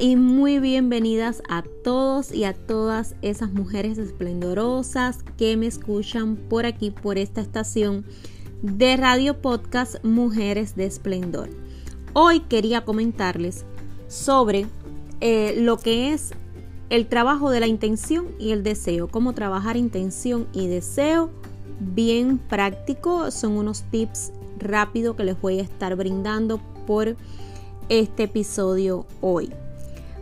Y muy bienvenidas a todos y a todas esas mujeres esplendorosas que me escuchan por aquí, por esta estación de radio podcast Mujeres de Esplendor. Hoy quería comentarles sobre eh, lo que es el trabajo de la intención y el deseo, cómo trabajar intención y deseo bien práctico. Son unos tips rápidos que les voy a estar brindando por este episodio hoy.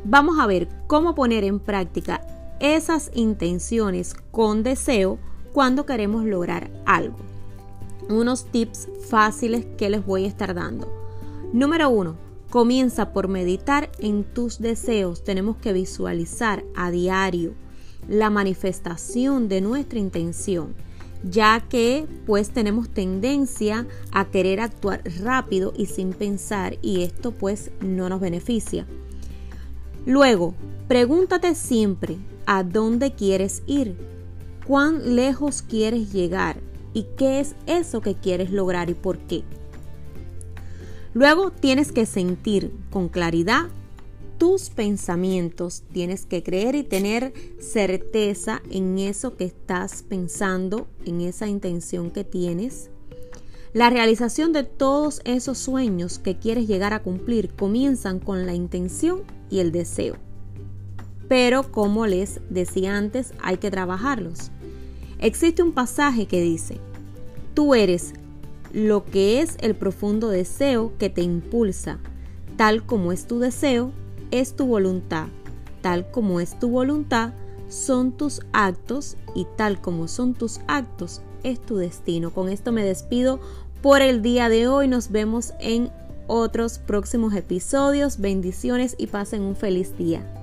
Vamos a ver cómo poner en práctica esas intenciones con deseo cuando queremos lograr algo. Unos tips fáciles que les voy a estar dando. Número uno, comienza por meditar en tus deseos. Tenemos que visualizar a diario la manifestación de nuestra intención ya que pues tenemos tendencia a querer actuar rápido y sin pensar y esto pues no nos beneficia. Luego, pregúntate siempre a dónde quieres ir, cuán lejos quieres llegar y qué es eso que quieres lograr y por qué. Luego tienes que sentir con claridad tus pensamientos. Tienes que creer y tener certeza en eso que estás pensando, en esa intención que tienes. La realización de todos esos sueños que quieres llegar a cumplir comienzan con la intención y el deseo. Pero como les decía antes, hay que trabajarlos. Existe un pasaje que dice, tú eres lo que es el profundo deseo que te impulsa, tal como es tu deseo, es tu voluntad, tal como es tu voluntad, son tus actos y tal como son tus actos, es tu destino. Con esto me despido por el día de hoy. Nos vemos en otros próximos episodios. Bendiciones y pasen un feliz día.